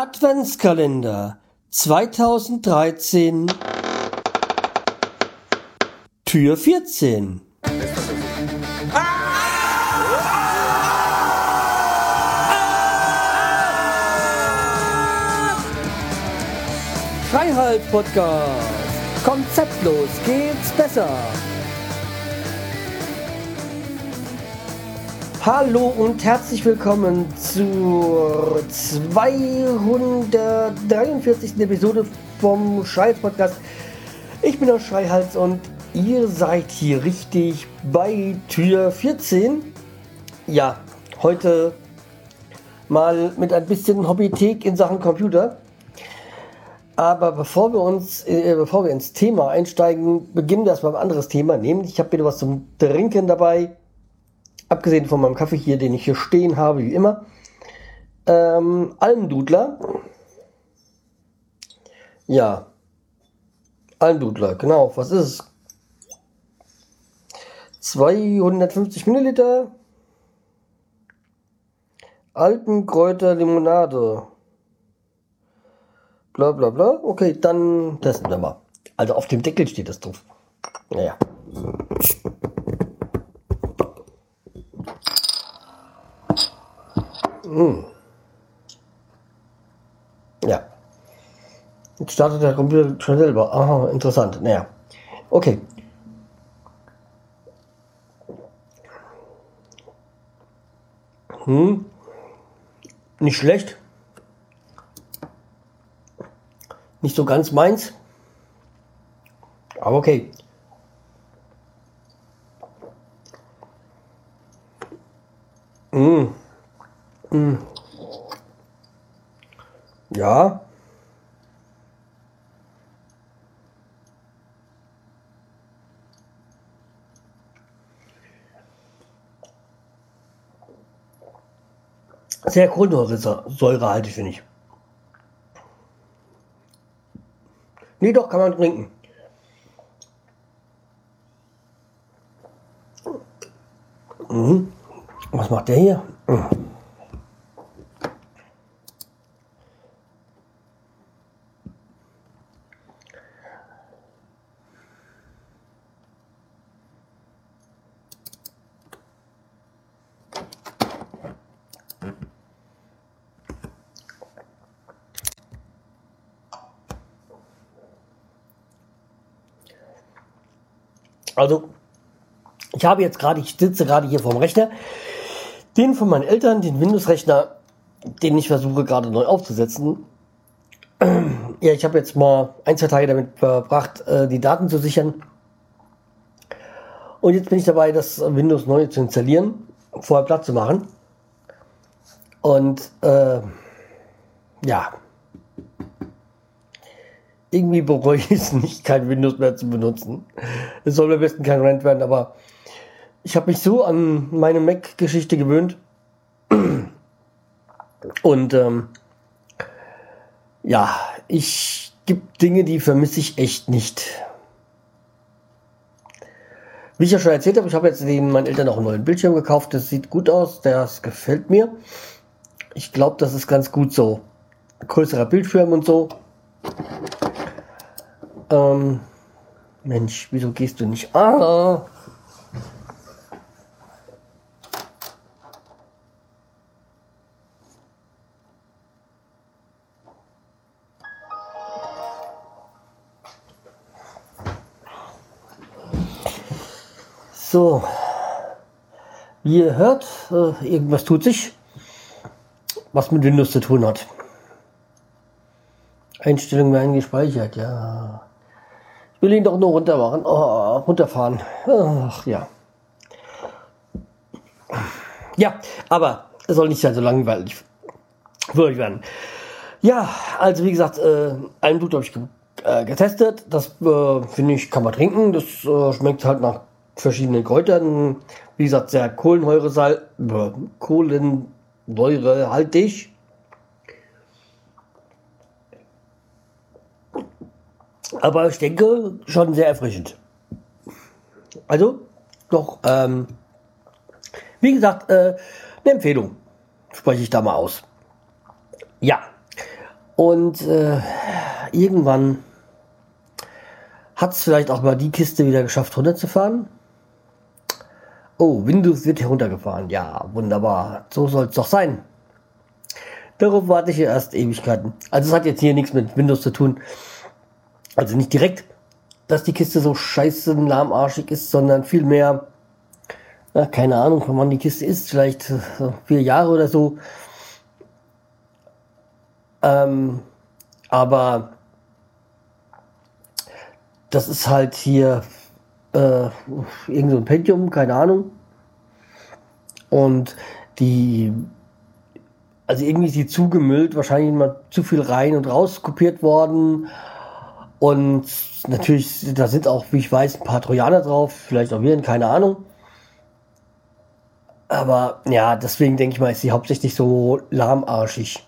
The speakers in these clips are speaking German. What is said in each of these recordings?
Adventskalender 2013 Tür 14 Freiheit Podcast Konzeptlos geht's besser Hallo und herzlich willkommen zur 243. Episode vom Schreihals Podcast. Ich bin der Schreihals und ihr seid hier richtig bei Tür 14. Ja, heute mal mit ein bisschen Hobbythek in Sachen Computer. Aber bevor wir uns, äh, bevor wir ins Thema einsteigen, beginnen wir erstmal ein anderes Thema. Nämlich, ich habe wieder was zum Trinken dabei abgesehen von meinem Kaffee hier, den ich hier stehen habe, wie immer, ähm, Almdudler. Ja, Almdudler, genau. Was ist es? 250 Milliliter Alpenkräuter Limonade. Bla bla bla. Okay, dann testen wir mal. Also auf dem Deckel steht das drauf. Naja. Startet der Computer schon selber. Aha, interessant. Naja. Okay. Hm. Nicht schlecht. Nicht so ganz meins. Aber okay. Mmh. Hm. Ja. Sehr kohlensäurehaltig, finde ich. Nee, doch, kann man trinken. Mhm. Was macht der hier? Mhm. Also, ich habe jetzt gerade, ich sitze gerade hier vorm Rechner, den von meinen Eltern, den Windows-Rechner, den ich versuche gerade neu aufzusetzen. Ja, ich habe jetzt mal ein, zwei Tage damit verbracht, äh, die Daten zu sichern. Und jetzt bin ich dabei, das Windows neu zu installieren, vorher Platz zu machen. Und äh, ja, irgendwie bereue ich es nicht, kein Windows mehr zu benutzen. Es soll am besten kein Rent werden, aber ich habe mich so an meine Mac-Geschichte gewöhnt. Und ähm, ja, ich gibt Dinge, die vermisse ich echt nicht. Wie ich ja schon erzählt habe, ich habe jetzt den meinen Eltern auch einen neuen Bildschirm gekauft. Das sieht gut aus, das gefällt mir. Ich glaube, das ist ganz gut so. Größerer Bildschirm und so. Ähm, Mensch, wieso gehst du nicht? Ah! So, wie ihr hört, äh, irgendwas tut sich, was mit Windows zu tun hat. Einstellungen werden gespeichert, ja. Will ihn doch nur runter machen. Oh, runterfahren. Ach ja. Ja, aber es soll nicht sein so langweilig euch werden. Ja, also wie gesagt, äh, ein Blut habe ich äh, getestet. Das äh, finde ich, kann man trinken. Das äh, schmeckt halt nach verschiedenen Kräutern. Wie gesagt, sehr Kohlensäure, äh, Kohlensäure haltig. Aber ich denke, schon sehr erfrischend. Also, doch, ähm, wie gesagt, äh, eine Empfehlung spreche ich da mal aus. Ja, Und äh, irgendwann hat es vielleicht auch mal die Kiste wieder geschafft, runterzufahren. Oh, Windows wird heruntergefahren. Ja, wunderbar. So soll es doch sein. Darauf warte ich ja erst Ewigkeiten. Also es hat jetzt hier nichts mit Windows zu tun. Also nicht direkt, dass die Kiste so scheiße lahmarschig ist, sondern vielmehr, na, keine Ahnung, wann die Kiste ist, vielleicht äh, vier Jahre oder so. Ähm, aber das ist halt hier äh, irgend so ein Pentium, keine Ahnung. Und die, also irgendwie ist die zugemüllt, wahrscheinlich mal zu viel rein und raus kopiert worden. Und natürlich, da sind auch, wie ich weiß, ein paar Trojaner drauf, vielleicht auch Viren, keine Ahnung. Aber ja, deswegen denke ich mal, ist sie hauptsächlich so lahmarschig.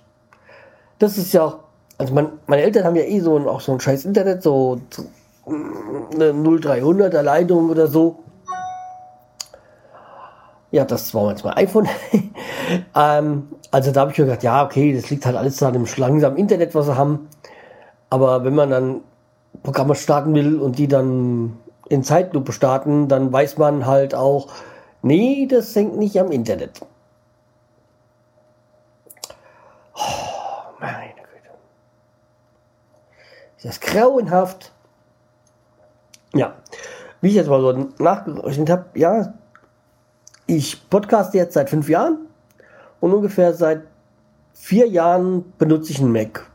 Das ist ja auch, also mein, meine Eltern haben ja eh so ein, auch so ein scheiß Internet, so eine 0300er Leitung oder so. Ja, das war jetzt mein iPhone. ähm, also da habe ich mir gedacht, ja, okay, das liegt halt alles an dem langsamen Internet, was sie haben. Aber wenn man dann Programme starten will und die dann in Zeitlupe starten, dann weiß man halt auch, nee, das hängt nicht am Internet. Oh, meine Güte. Das ist grauenhaft. Ja, wie ich jetzt mal so nachgerechnet habe, ja, ich podcaste jetzt seit fünf Jahren und ungefähr seit vier Jahren benutze ich einen Mac.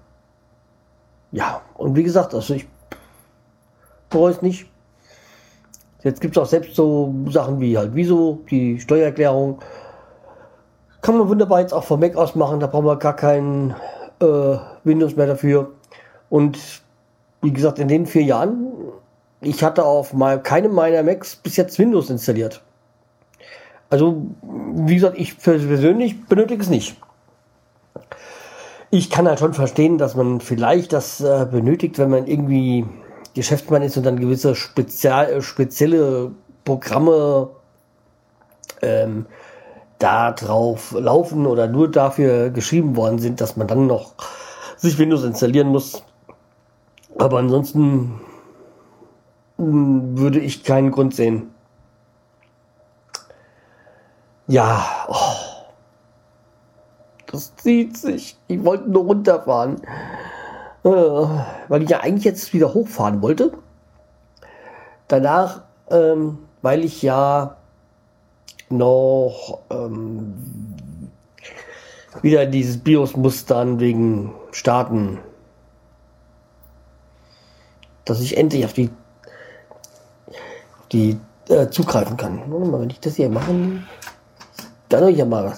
Ja, und wie gesagt, also ich bereue es nicht. Jetzt gibt es auch selbst so Sachen wie halt Wieso, die Steuererklärung. Kann man wunderbar jetzt auch vom Mac aus machen, da brauchen wir gar kein äh, Windows mehr dafür. Und wie gesagt, in den vier Jahren ich hatte auf mal keinem meiner Macs bis jetzt Windows installiert. Also, wie gesagt, ich persönlich benötige es nicht. Ich kann halt schon verstehen, dass man vielleicht das äh, benötigt, wenn man irgendwie Geschäftsmann ist und dann gewisse spezial, äh, spezielle Programme ähm, da drauf laufen oder nur dafür geschrieben worden sind, dass man dann noch sich Windows installieren muss. Aber ansonsten würde ich keinen Grund sehen. Ja, oh, das zieht sich. Ich wollte nur runterfahren, äh, weil ich ja eigentlich jetzt wieder hochfahren wollte. Danach, ähm, weil ich ja noch ähm, wieder dieses BIOS muss dann wegen Starten, dass ich endlich auf die die äh, zugreifen kann. Mal, wenn ich das hier mache, dann habe ich ja mal.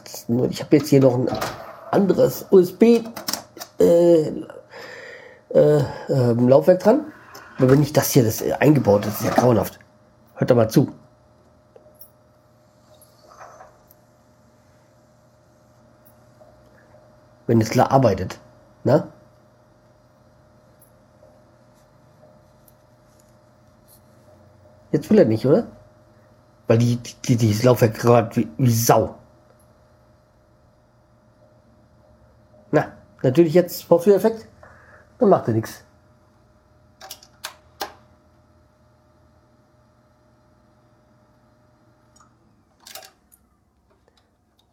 Ich habe jetzt hier noch ein anderes USB äh, äh, ähm, Laufwerk dran. Aber wenn ich das hier das eingebaut ist, ist ja grauenhaft. Hört da mal zu. Wenn es klar arbeitet. Na? Jetzt will er nicht, oder? Weil die, die, die Laufwerk gerade wie, wie Sau. Na, natürlich jetzt Vorführeffekt. Dann macht er nichts.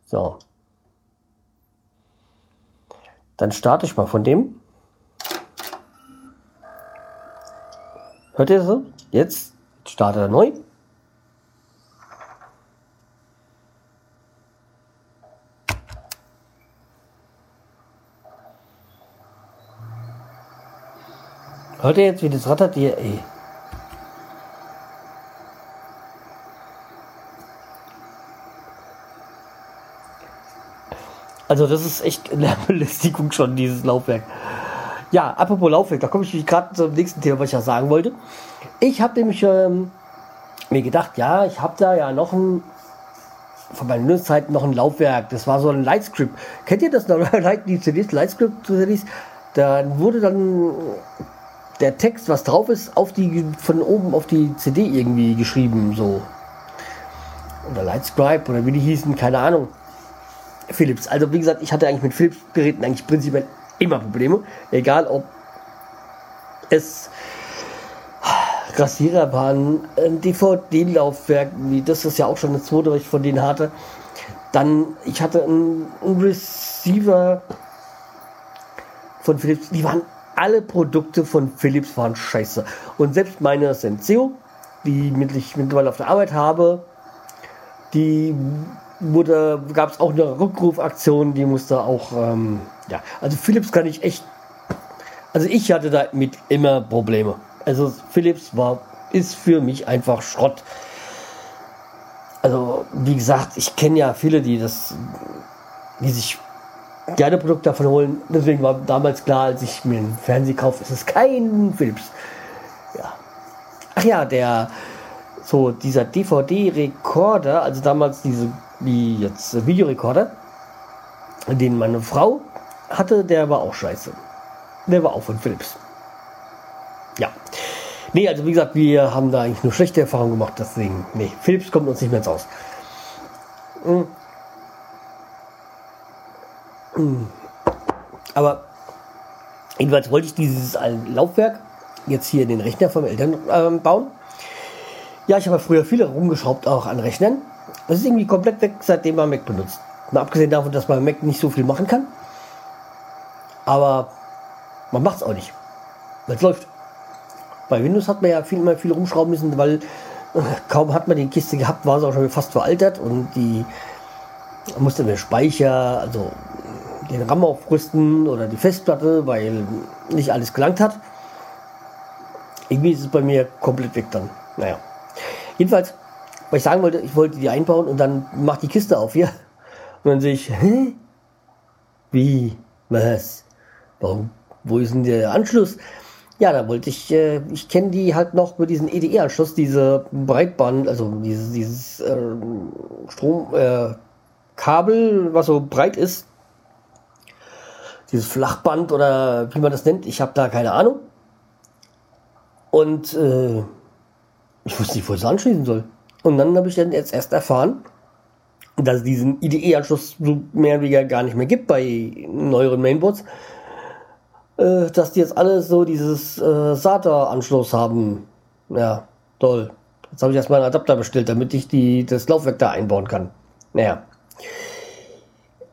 So. Dann starte ich mal von dem. Hört ihr so? Jetzt Starte er neu. Hört ihr jetzt, wie das rattert hier? Ey. Also das ist echt Lärmbelästigung schon, dieses Laufwerk. Ja, apropos Laufwerk, da komme ich gerade zum nächsten Thema, was ich ja sagen wollte. Ich habe nämlich ähm, mir gedacht, ja, ich habe da ja noch ein von meinen Windows-Zeiten noch ein Laufwerk. Das war so ein Lightscript. Kennt ihr das noch? Die CDs, Lightscript-CDs? Da wurde dann der Text, was drauf ist, auf die, von oben auf die CD irgendwie geschrieben, so. Oder Lightscribe oder wie die hießen, keine Ahnung. Philips. Also wie gesagt, ich hatte eigentlich mit Philips-Geräten eigentlich prinzipiell immer Probleme. Egal ob es Rasierer waren, ein DVD-Laufwerk, wie das ist ja auch schon eine zweite, was ich von denen hatte. Dann, ich hatte einen, einen Receiver von Philips, die waren alle Produkte von Philips waren scheiße. Und selbst meine Senseo, die ich mittlerweile auf der Arbeit habe, die wurde, gab es auch eine Rückrufaktion, die musste auch, ähm, ja, also Philips kann ich echt, also ich hatte damit immer Probleme. Also Philips war, ist für mich einfach Schrott. Also, wie gesagt, ich kenne ja viele, die das, die sich gerne Produkte davon holen. Deswegen war damals klar, als ich mir einen Fernseher kaufe, ist es kein Philips. Ja. Ach ja, der, so dieser DVD-Rekorder, also damals diese, wie jetzt Videorekorder, den meine Frau hatte, der war auch scheiße. Der war auch von Philips. Ja. Nee, also wie gesagt, wir haben da eigentlich nur schlechte Erfahrungen gemacht, deswegen, nee, Philips kommt uns nicht mehr ins Aus. Mhm. Aber jedenfalls wollte ich dieses Laufwerk jetzt hier in den Rechner vom Eltern äh, bauen. Ja, ich habe früher viele rumgeschraubt, auch an Rechnern. Das ist irgendwie komplett weg, seitdem man Mac benutzt. Mal abgesehen davon, dass man Mac nicht so viel machen kann. Aber man macht es auch nicht, weil es läuft. Bei Windows hat man ja viel, immer viel rumschrauben müssen, weil äh, kaum hat man die Kiste gehabt, war es auch schon fast veraltert und die musste der Speicher, also den RAM aufrüsten oder die Festplatte, weil nicht alles gelangt hat. Irgendwie ist es bei mir komplett weg dann. Naja. Jedenfalls, was ich sagen wollte, ich wollte die einbauen und dann macht die Kiste auf hier. Und dann sehe ich, hä? Wie? Was? Warum? Wo ist denn der Anschluss? Ja, da wollte ich, äh, ich kenne die halt noch mit diesem EDE-Anschluss, diese Breitband, also dieses, dieses äh, Stromkabel, äh, was so breit ist, dieses Flachband oder wie man das nennt, ich habe da keine Ahnung. Und äh, ich wusste nicht, wo ich es anschließen soll. Und dann habe ich dann jetzt erst erfahren, dass es diesen IDE-Anschluss so mehr oder weniger gar nicht mehr gibt bei neueren Mainboards. Äh, dass die jetzt alle so dieses äh, SATA-Anschluss haben. Ja, toll. Jetzt habe ich erstmal einen Adapter bestellt, damit ich die, das Laufwerk da einbauen kann. Naja.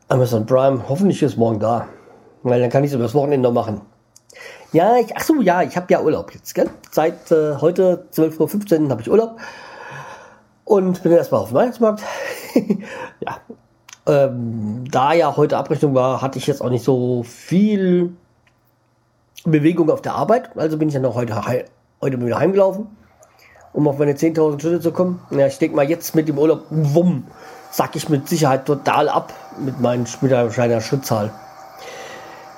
Amazon Prime, hoffentlich ist morgen da. Weil dann kann ich es über das Wochenende noch machen. Ja, ich, ach so, ja, ich habe ja Urlaub jetzt, gell? Seit äh, heute 12.15 Uhr habe ich Urlaub. Und bin erstmal auf dem Weihnachtsmarkt. ja. Ähm, da ja heute Abrechnung war, hatte ich jetzt auch nicht so viel Bewegung auf der Arbeit. Also bin ich dann auch heute, heute wieder heimgelaufen, um auf meine 10.000 Schritte zu kommen. Ja, ich denke mal, jetzt mit dem Urlaub, wumm, sack ich mit Sicherheit total ab mit, mit meiner Schrittzahl.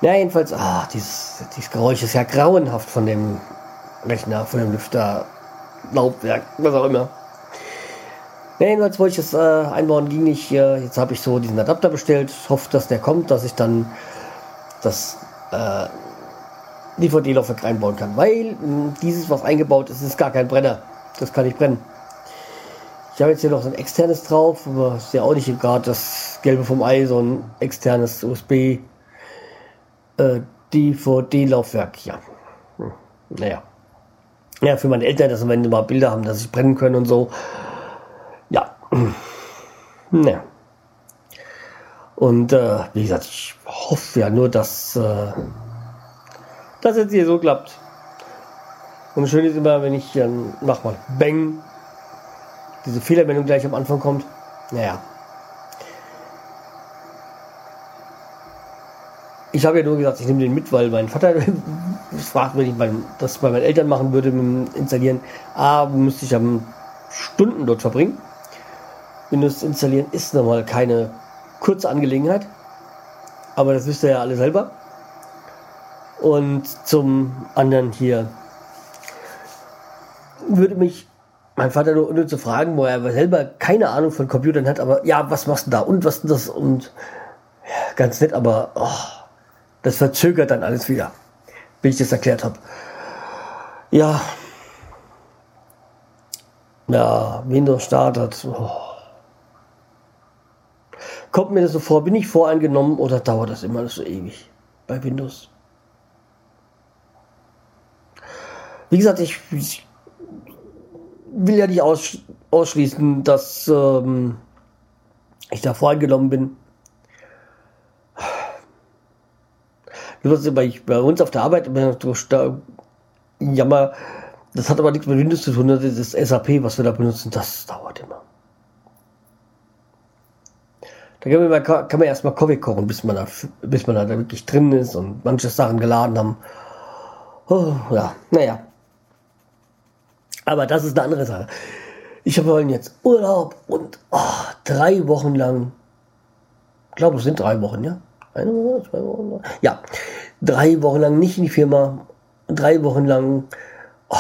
Ja, jedenfalls, ah, dieses, dieses Geräusch ist ja grauenhaft von dem Rechner, von dem Lüfter, Laubwerk, was auch immer. Ja, jedenfalls wollte ich das äh, einbauen, ging nicht. Äh, jetzt habe ich so diesen Adapter bestellt, hoffe, dass der kommt, dass ich dann das äh, DVD-Laufwerk reinbauen kann. Weil mh, dieses, was eingebaut ist, ist gar kein Brenner. Das kann nicht brennen. Ich habe jetzt hier noch so ein externes drauf, aber ist ja auch nicht gerade das Gelbe vom Ei, so ein externes USB äh, DVD-Laufwerk, ja. Hm. Naja. Ja, für meine Eltern, dass wenn sie mal Bilder haben, dass sie brennen können und so. Ja. Naja. Und äh, wie gesagt, ich hoffe ja nur, dass äh, das jetzt hier so klappt. Und schön ist immer, wenn ich dann mach mal Bang, diese Fehlermeldung gleich am Anfang kommt. Naja. Ich habe ja nur gesagt, ich nehme den mit, weil mein Vater fragt, wenn ich mein, das bei meinen Eltern machen würde mit dem Installieren. A, müsste ich am Stunden dort verbringen. Windows installieren ist nochmal keine kurze Angelegenheit. Aber das wisst ihr ja alle selber. Und zum anderen hier würde mich mein Vater nur, nur zu fragen, wo er selber keine Ahnung von Computern hat, aber ja, was machst du da und was ist das und ja, ganz nett, aber oh, das verzögert dann alles wieder, wie ich das erklärt habe. Ja. Ja, Windows startet. Oh. Kommt mir das so vor, bin ich voreingenommen oder dauert das immer so ewig? bei Windows. Wie gesagt, ich, ich will ja nicht aus, ausschließen, dass ähm, ich da voreingenommen bin. Bei, bei uns auf der Arbeit, jammer, das hat aber nichts mit Windows zu tun, das ist SAP, was wir da benutzen, das dauert immer. Da kann man, kann man erstmal Kaffee kochen, bis man, da, bis man da wirklich drin ist und manche Sachen geladen haben. Oh, ja, naja. Aber das ist eine andere Sache. Ich habe jetzt Urlaub und oh, drei Wochen lang, ich glaube, es sind drei Wochen, ja? Eine Woche, zwei Wochen? Ja, drei Wochen lang nicht in die Firma, drei Wochen lang oh,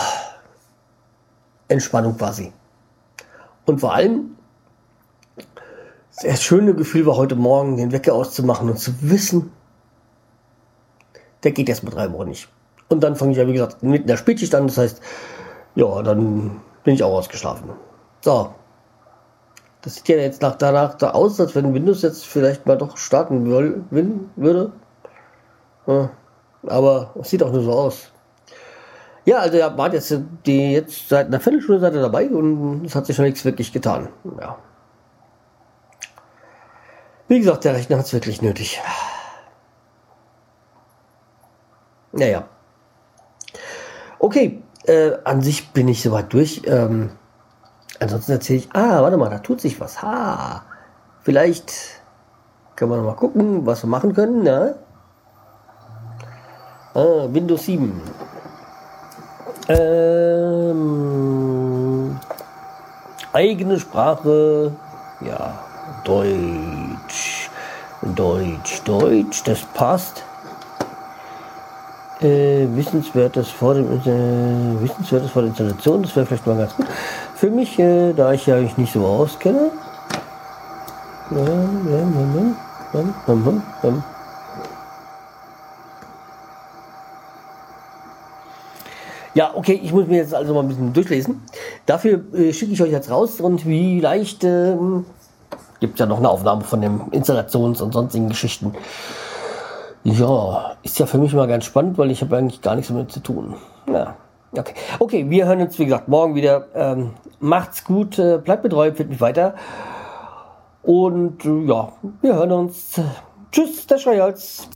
Entspannung quasi. Und vor allem, das schöne Gefühl war heute Morgen, den Wecker auszumachen und zu wissen, der geht erst mal drei Wochen nicht. Und dann fange ich ja, wie gesagt, mit der Spätschicht an. Das heißt, ja, dann bin ich auch ausgeschlafen. So. Das sieht ja jetzt nach danach da aus, als wenn Windows jetzt vielleicht mal doch starten will, würde. Ja, aber es sieht auch nur so aus. Ja, also ihr wart jetzt die jetzt seit einer Viertelstunde seid ihr dabei und es hat sich schon nichts wirklich getan. Ja. Wie gesagt, der Rechner hat es wirklich nötig. Naja. Okay, äh, an sich bin ich soweit durch. Ähm, ansonsten erzähle ich, ah, warte mal, da tut sich was. Ha, vielleicht können wir noch mal gucken, was wir machen können. Ne? Ah, Windows 7. Ähm, eigene Sprache, ja, Deutsch, Deutsch, Deutsch, das passt. Äh, Wissenswertes vor dem äh, Wissenswertes vor der Installation, das wäre vielleicht mal ganz gut. Für mich, äh, da ich ja eigentlich nicht so auskenne. Ja, okay, ich muss mir jetzt also mal ein bisschen durchlesen. Dafür äh, schicke ich euch jetzt raus und vielleicht äh, gibt ja noch eine Aufnahme von den Installations- und sonstigen Geschichten. Ja, ist ja für mich mal ganz spannend, weil ich habe eigentlich gar nichts damit zu tun. Ja, okay. Okay, wir hören uns, wie gesagt, morgen wieder. Ähm, macht's gut, äh, bleibt betreu, fit mich weiter. Und äh, ja, wir hören uns. Tschüss, der Schreihals.